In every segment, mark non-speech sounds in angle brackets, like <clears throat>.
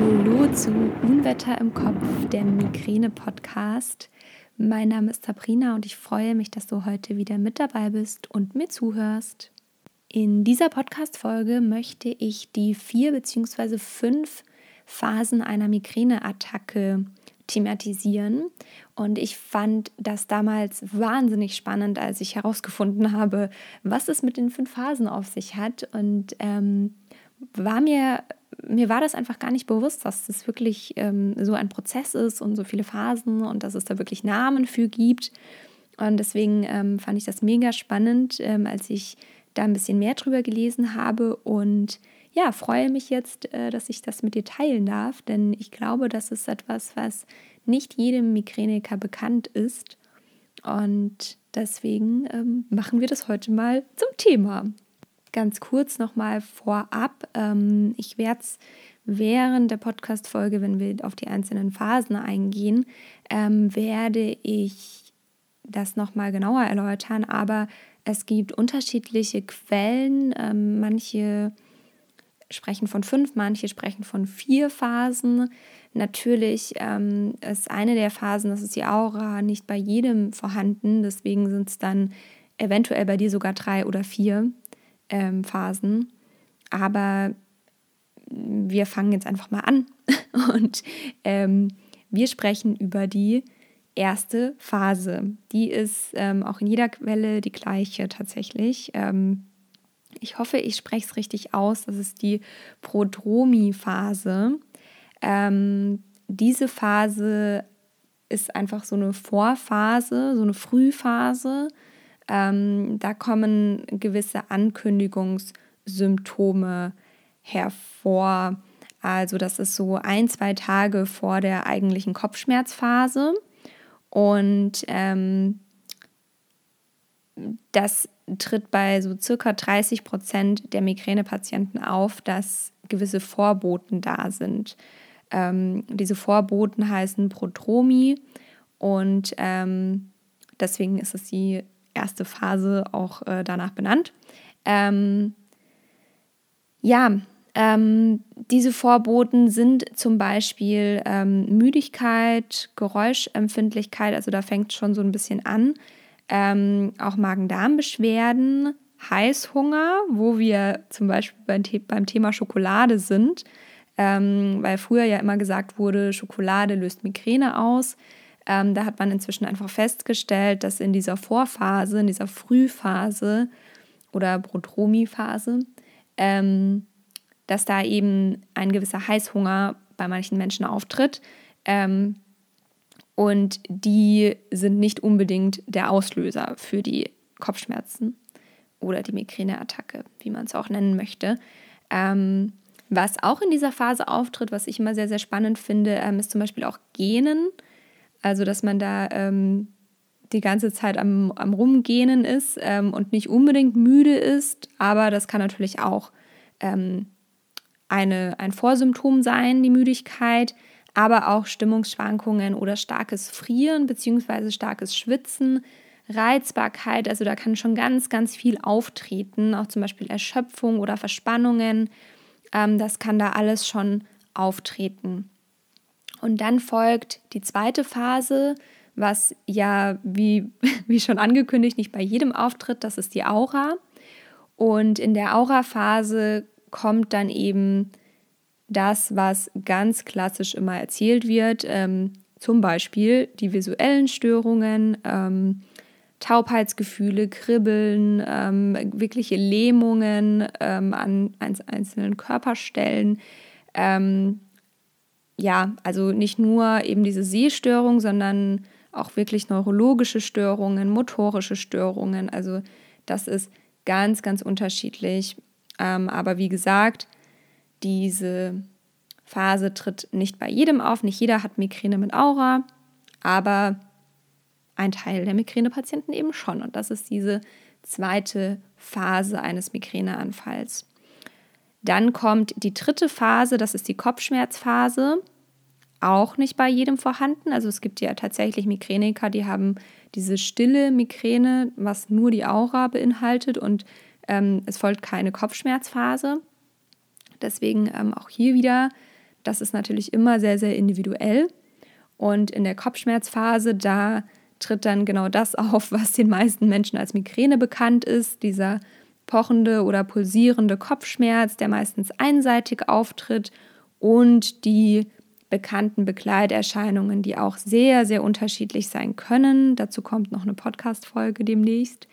Hallo zu Unwetter im Kopf, der Migräne-Podcast. Mein Name ist Sabrina und ich freue mich, dass du heute wieder mit dabei bist und mir zuhörst. In dieser Podcast-Folge möchte ich die vier bzw. fünf Phasen einer Migräneattacke thematisieren. Und ich fand das damals wahnsinnig spannend, als ich herausgefunden habe, was es mit den fünf Phasen auf sich hat. Und ähm, war mir, mir war das einfach gar nicht bewusst, dass das wirklich ähm, so ein Prozess ist und so viele Phasen und dass es da wirklich Namen für gibt. Und deswegen ähm, fand ich das mega spannend, ähm, als ich da ein bisschen mehr drüber gelesen habe und ja, freue mich jetzt, äh, dass ich das mit dir teilen darf, denn ich glaube, das ist etwas, was nicht jedem Migräniker bekannt ist. Und deswegen ähm, machen wir das heute mal zum Thema. Ganz kurz nochmal vorab. Ähm, ich werde es während der Podcast-Folge, wenn wir auf die einzelnen Phasen eingehen, ähm, werde ich das nochmal genauer erläutern. Aber es gibt unterschiedliche Quellen. Ähm, manche sprechen von fünf, manche sprechen von vier Phasen. Natürlich ähm, ist eine der Phasen, das ist die Aura, nicht bei jedem vorhanden. Deswegen sind es dann eventuell bei dir sogar drei oder vier ähm, Phasen. Aber wir fangen jetzt einfach mal an <laughs> und ähm, wir sprechen über die erste Phase. Die ist ähm, auch in jeder Quelle die gleiche tatsächlich. Ähm, ich hoffe, ich spreche es richtig aus. Das ist die Prodromi-Phase. Ähm, diese Phase ist einfach so eine Vorphase, so eine Frühphase. Ähm, da kommen gewisse Ankündigungssymptome hervor. Also das ist so ein, zwei Tage vor der eigentlichen Kopfschmerzphase. Und ähm, das tritt bei so circa 30 Prozent der Migränepatienten auf, dass gewisse Vorboten da sind. Ähm, diese Vorboten heißen Prodromi und ähm, deswegen ist es die erste Phase auch äh, danach benannt. Ähm, ja, ähm, diese Vorboten sind zum Beispiel ähm, Müdigkeit, Geräuschempfindlichkeit, also da fängt schon so ein bisschen an ähm, auch Magen-Darm-Beschwerden, Heißhunger, wo wir zum Beispiel beim, The beim Thema Schokolade sind, ähm, weil früher ja immer gesagt wurde, Schokolade löst Migräne aus. Ähm, da hat man inzwischen einfach festgestellt, dass in dieser Vorphase, in dieser Frühphase oder Prodromi-Phase, ähm, dass da eben ein gewisser Heißhunger bei manchen Menschen auftritt. Ähm, und die sind nicht unbedingt der Auslöser für die Kopfschmerzen oder die Migräneattacke, wie man es auch nennen möchte. Ähm, was auch in dieser Phase auftritt, was ich immer sehr, sehr spannend finde, ähm, ist zum Beispiel auch Genen. Also, dass man da ähm, die ganze Zeit am, am Rumgähnen ist ähm, und nicht unbedingt müde ist, aber das kann natürlich auch ähm, eine, ein Vorsymptom sein, die Müdigkeit aber auch Stimmungsschwankungen oder starkes Frieren bzw. starkes Schwitzen, Reizbarkeit, also da kann schon ganz, ganz viel auftreten, auch zum Beispiel Erschöpfung oder Verspannungen, ähm, das kann da alles schon auftreten. Und dann folgt die zweite Phase, was ja, wie, <laughs> wie schon angekündigt, nicht bei jedem auftritt, das ist die Aura. Und in der Aura-Phase kommt dann eben das, was ganz klassisch immer erzählt wird, ähm, zum Beispiel die visuellen Störungen, ähm, Taubheitsgefühle, Kribbeln, ähm, wirkliche Lähmungen ähm, an einzelnen Körperstellen. Ähm, ja, also nicht nur eben diese Sehstörung, sondern auch wirklich neurologische Störungen, motorische Störungen. Also das ist ganz, ganz unterschiedlich. Ähm, aber wie gesagt, diese Phase tritt nicht bei jedem auf, nicht jeder hat Migräne mit Aura, aber ein Teil der Migränepatienten eben schon. Und das ist diese zweite Phase eines Migräneanfalls. Dann kommt die dritte Phase, das ist die Kopfschmerzphase. Auch nicht bei jedem vorhanden. Also es gibt ja tatsächlich Migräniker, die haben diese stille Migräne, was nur die Aura beinhaltet und ähm, es folgt keine Kopfschmerzphase. Deswegen ähm, auch hier wieder das ist natürlich immer sehr, sehr individuell. Und in der Kopfschmerzphase, da tritt dann genau das auf, <laughs> was den meisten Menschen als Migräne bekannt ist, dieser pochende oder pulsierende Kopfschmerz, der meistens einseitig auftritt und die bekannten Begleiterscheinungen, die auch sehr, sehr unterschiedlich sein können. Dazu kommt noch eine Podcast-Folge demnächst,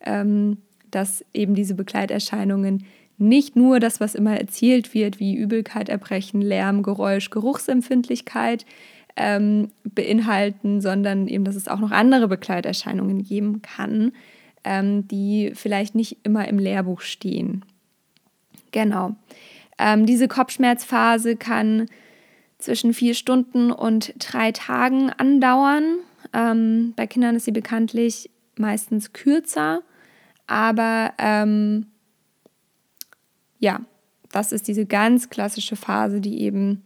ähm, dass eben diese Begleiterscheinungen nicht nur das, was immer erzählt wird, wie Übelkeit, Erbrechen, Lärm, Geräusch, Geruchsempfindlichkeit ähm, beinhalten, sondern eben, dass es auch noch andere Begleiterscheinungen geben kann, ähm, die vielleicht nicht immer im Lehrbuch stehen. Genau. Ähm, diese Kopfschmerzphase kann zwischen vier Stunden und drei Tagen andauern. Ähm, bei Kindern ist sie bekanntlich meistens kürzer, aber ähm, ja, das ist diese ganz klassische Phase, die eben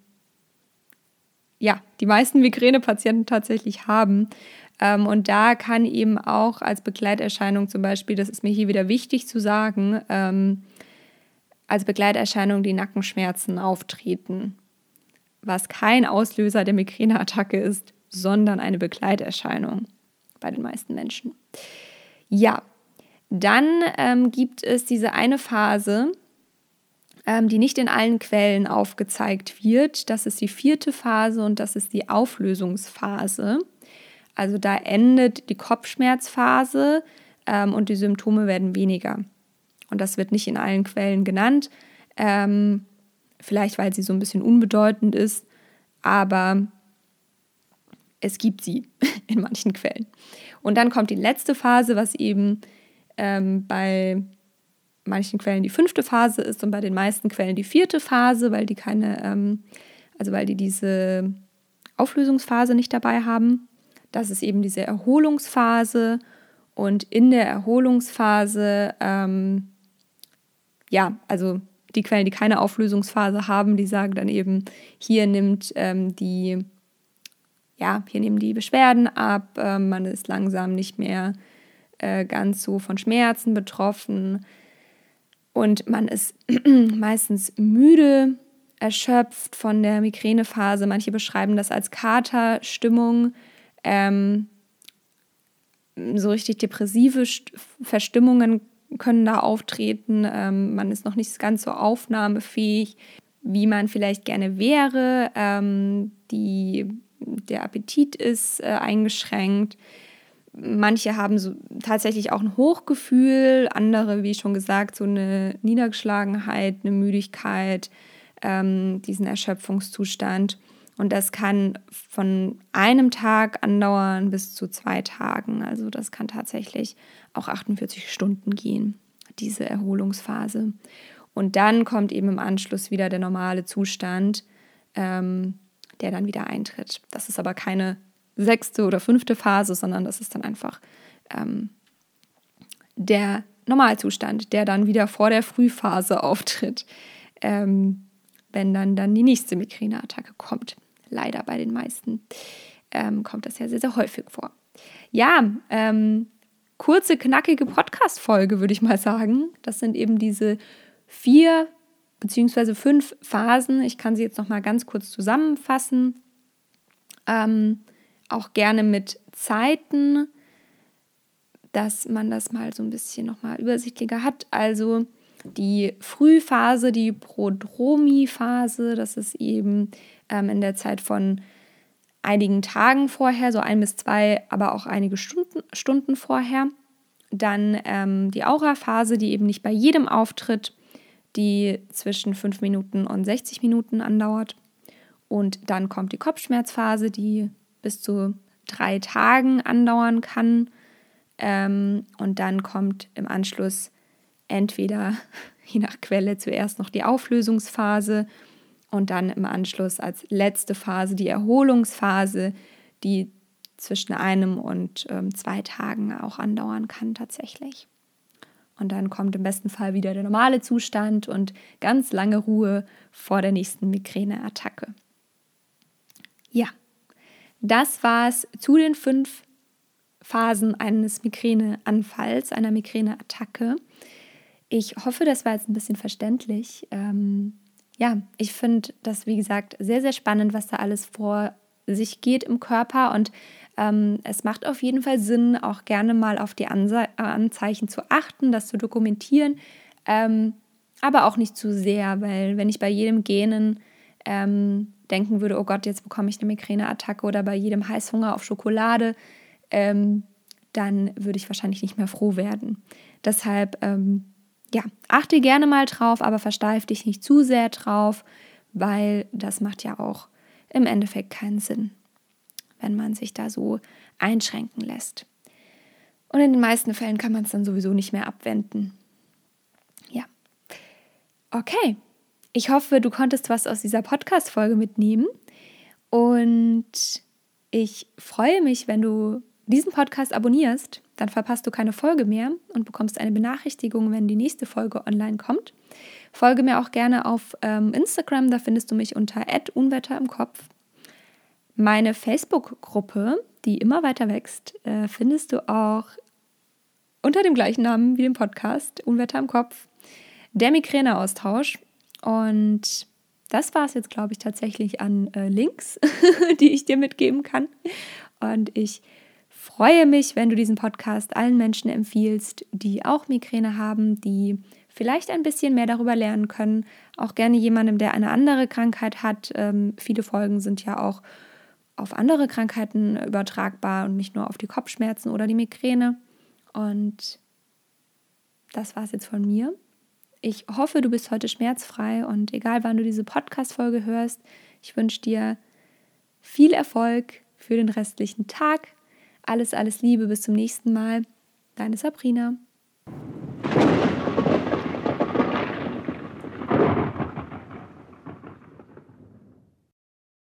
ja, die meisten Migränepatienten tatsächlich haben. Ähm, und da kann eben auch als Begleiterscheinung zum Beispiel, das ist mir hier wieder wichtig zu sagen, ähm, als Begleiterscheinung die Nackenschmerzen auftreten, was kein Auslöser der Migräneattacke ist, sondern eine Begleiterscheinung bei den meisten Menschen. Ja, dann ähm, gibt es diese eine Phase, ähm, die nicht in allen Quellen aufgezeigt wird. Das ist die vierte Phase und das ist die Auflösungsphase. Also da endet die Kopfschmerzphase ähm, und die Symptome werden weniger. Und das wird nicht in allen Quellen genannt. Ähm, vielleicht weil sie so ein bisschen unbedeutend ist, aber es gibt sie <laughs> in manchen Quellen. Und dann kommt die letzte Phase, was eben ähm, bei manchen Quellen die fünfte Phase ist und bei den meisten Quellen die vierte Phase, weil die keine, ähm, also weil die diese Auflösungsphase nicht dabei haben. Das ist eben diese Erholungsphase und in der Erholungsphase, ähm, ja, also die Quellen, die keine Auflösungsphase haben, die sagen dann eben, hier nimmt ähm, die, ja, hier nehmen die Beschwerden ab, äh, man ist langsam nicht mehr äh, ganz so von Schmerzen betroffen, und man ist <clears throat> meistens müde, erschöpft von der Migränephase. Manche beschreiben das als Katerstimmung. Ähm, so richtig depressive Verstimmungen können da auftreten. Ähm, man ist noch nicht ganz so aufnahmefähig, wie man vielleicht gerne wäre. Ähm, die, der Appetit ist äh, eingeschränkt. Manche haben so tatsächlich auch ein Hochgefühl, andere, wie schon gesagt, so eine Niedergeschlagenheit, eine Müdigkeit, ähm, diesen Erschöpfungszustand. Und das kann von einem Tag andauern bis zu zwei Tagen. Also das kann tatsächlich auch 48 Stunden gehen, diese Erholungsphase. Und dann kommt eben im Anschluss wieder der normale Zustand, ähm, der dann wieder eintritt. Das ist aber keine sechste oder fünfte Phase, sondern das ist dann einfach ähm, der Normalzustand, der dann wieder vor der Frühphase <laughs> auftritt, ähm, wenn dann, dann die nächste Migräneattacke kommt. Leider bei den meisten ähm, kommt das ja sehr, sehr häufig vor. Ja, ähm, kurze, knackige Podcast-Folge, würde ich mal sagen. Das sind eben diese vier beziehungsweise fünf Phasen. Ich kann sie jetzt noch mal ganz kurz zusammenfassen. Ähm, auch gerne mit Zeiten, dass man das mal so ein bisschen nochmal übersichtlicher hat. Also die Frühphase, die Prodromi-Phase, das ist eben ähm, in der Zeit von einigen Tagen vorher, so ein bis zwei, aber auch einige Stunden, Stunden vorher. Dann ähm, die Aura-Phase, die eben nicht bei jedem auftritt, die zwischen 5 Minuten und 60 Minuten andauert. Und dann kommt die Kopfschmerzphase, die bis zu drei Tagen andauern kann. Ähm, und dann kommt im Anschluss entweder, <laughs> je nach Quelle, zuerst noch die Auflösungsphase und dann im Anschluss als letzte Phase die Erholungsphase, die zwischen einem und ähm, zwei Tagen auch andauern kann tatsächlich. Und dann kommt im besten Fall wieder der normale Zustand und ganz lange Ruhe vor der nächsten Migräneattacke. Ja, das war es zu den fünf Phasen eines Migräneanfalls, einer Migräneattacke. Ich hoffe, das war jetzt ein bisschen verständlich. Ähm, ja, ich finde das, wie gesagt, sehr, sehr spannend, was da alles vor sich geht im Körper und ähm, es macht auf jeden Fall Sinn, auch gerne mal auf die Anze Anzeichen zu achten, das zu dokumentieren, ähm, aber auch nicht zu sehr, weil wenn ich bei jedem Genen ähm, denken würde, oh Gott, jetzt bekomme ich eine Migräneattacke oder bei jedem Heißhunger auf Schokolade, ähm, dann würde ich wahrscheinlich nicht mehr froh werden. Deshalb, ähm, ja, achte gerne mal drauf, aber versteif dich nicht zu sehr drauf, weil das macht ja auch im Endeffekt keinen Sinn, wenn man sich da so einschränken lässt. Und in den meisten Fällen kann man es dann sowieso nicht mehr abwenden. Ja. Okay. Ich hoffe, du konntest was aus dieser Podcast-Folge mitnehmen. Und ich freue mich, wenn du diesen Podcast abonnierst, dann verpasst du keine Folge mehr und bekommst eine Benachrichtigung, wenn die nächste Folge online kommt. Folge mir auch gerne auf ähm, Instagram, da findest du mich unter unwetter im Kopf. Meine Facebook-Gruppe, die immer weiter wächst, äh, findest du auch unter dem gleichen Namen wie dem Podcast, Unwetter im Kopf, der Migräne-Austausch. Und das war es jetzt, glaube ich, tatsächlich an äh, Links, <laughs> die ich dir mitgeben kann. Und ich freue mich, wenn du diesen Podcast allen Menschen empfiehlst, die auch Migräne haben, die vielleicht ein bisschen mehr darüber lernen können. Auch gerne jemandem, der eine andere Krankheit hat. Ähm, viele Folgen sind ja auch auf andere Krankheiten übertragbar und nicht nur auf die Kopfschmerzen oder die Migräne. Und das war es jetzt von mir. Ich hoffe, du bist heute schmerzfrei und egal wann du diese Podcast-Folge hörst, ich wünsche dir viel Erfolg für den restlichen Tag. Alles, alles Liebe, bis zum nächsten Mal. Deine Sabrina.